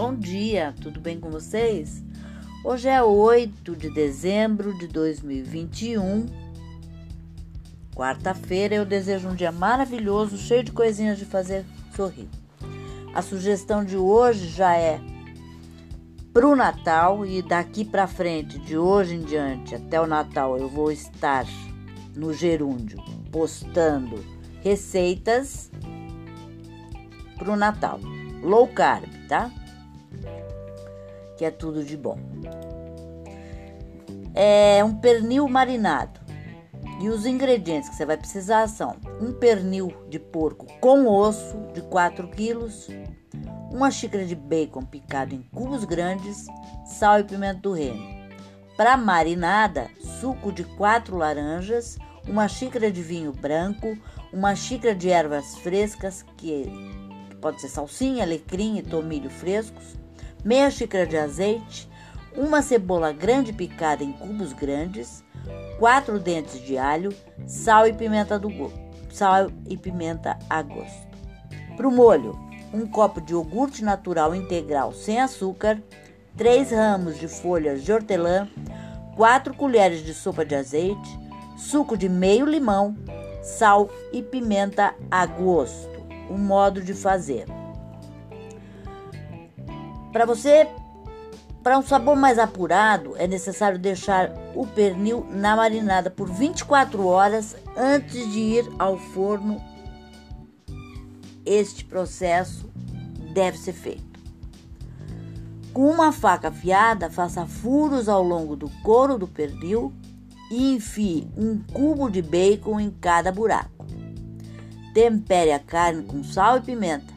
bom dia, tudo bem com vocês? Hoje é 8 de dezembro de 2021, quarta-feira. Eu desejo um dia maravilhoso, cheio de coisinhas de fazer sorrir. A sugestão de hoje já é pro Natal e daqui para frente, de hoje em diante até o Natal, eu vou estar no Gerúndio postando receitas pro Natal. Low carb, tá? Que é tudo de bom. É um pernil marinado. E os ingredientes que você vai precisar são um pernil de porco com osso de 4 quilos, uma xícara de bacon picado em cubos grandes, sal e pimenta do reino. Para marinada, suco de 4 laranjas, uma xícara de vinho branco, uma xícara de ervas frescas, que pode ser salsinha, alecrim e tomilho frescos, meia xícara de azeite, uma cebola grande picada em cubos grandes, quatro dentes de alho, sal e pimenta do sal e pimenta a gosto. Para o molho, um copo de iogurte natural integral sem açúcar, três ramos de folhas de hortelã, quatro colheres de sopa de azeite, suco de meio limão, sal e pimenta a gosto. O modo de fazer. Para você, para um sabor mais apurado, é necessário deixar o pernil na marinada por 24 horas antes de ir ao forno. Este processo deve ser feito. Com uma faca afiada, faça furos ao longo do couro do pernil e enfie um cubo de bacon em cada buraco. Tempere a carne com sal e pimenta.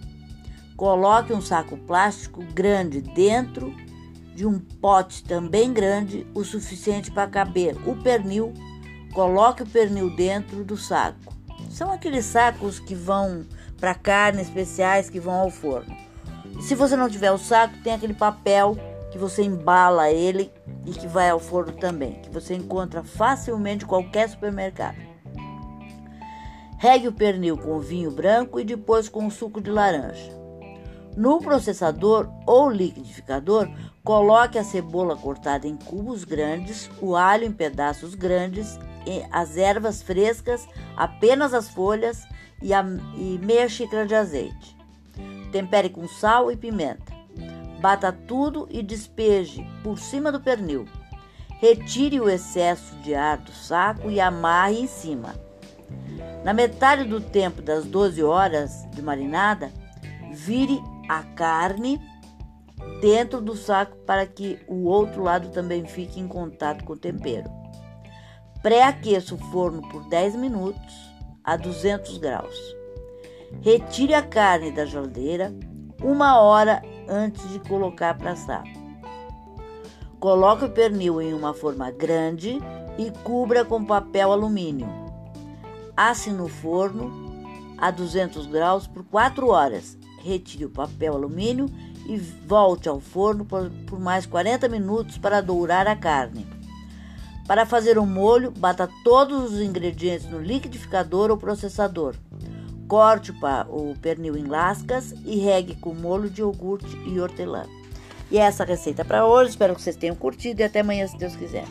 Coloque um saco plástico grande dentro de um pote também grande, o suficiente para caber o pernil. Coloque o pernil dentro do saco. São aqueles sacos que vão para carne especiais que vão ao forno. Se você não tiver o saco, tem aquele papel que você embala ele e que vai ao forno também, que você encontra facilmente em qualquer supermercado. Regue o pernil com vinho branco e depois com suco de laranja. No processador ou liquidificador, coloque a cebola cortada em cubos grandes, o alho em pedaços grandes, as ervas frescas, apenas as folhas e, a, e meia xícara de azeite. Tempere com sal e pimenta. Bata tudo e despeje por cima do pernil. Retire o excesso de ar do saco e amarre em cima. Na metade do tempo das 12 horas de marinada, vire a carne dentro do saco para que o outro lado também fique em contato com o tempero. Pré-aqueça o forno por 10 minutos a 200 graus. Retire a carne da geladeira uma hora antes de colocar para assar. Coloque o pernil em uma forma grande e cubra com papel alumínio. Asse no forno a 200 graus por 4 horas. Retire o papel alumínio e volte ao forno por, mais 40 minutos para dourar a carne. Para fazer o molho, bata todos os ingredientes no liquidificador ou processador. Corte o pernil em lascas e regue com molho de iogurte e hortelã. E essa receita para hoje. Espero que vocês tenham curtido e até amanhã, se Deus quiser.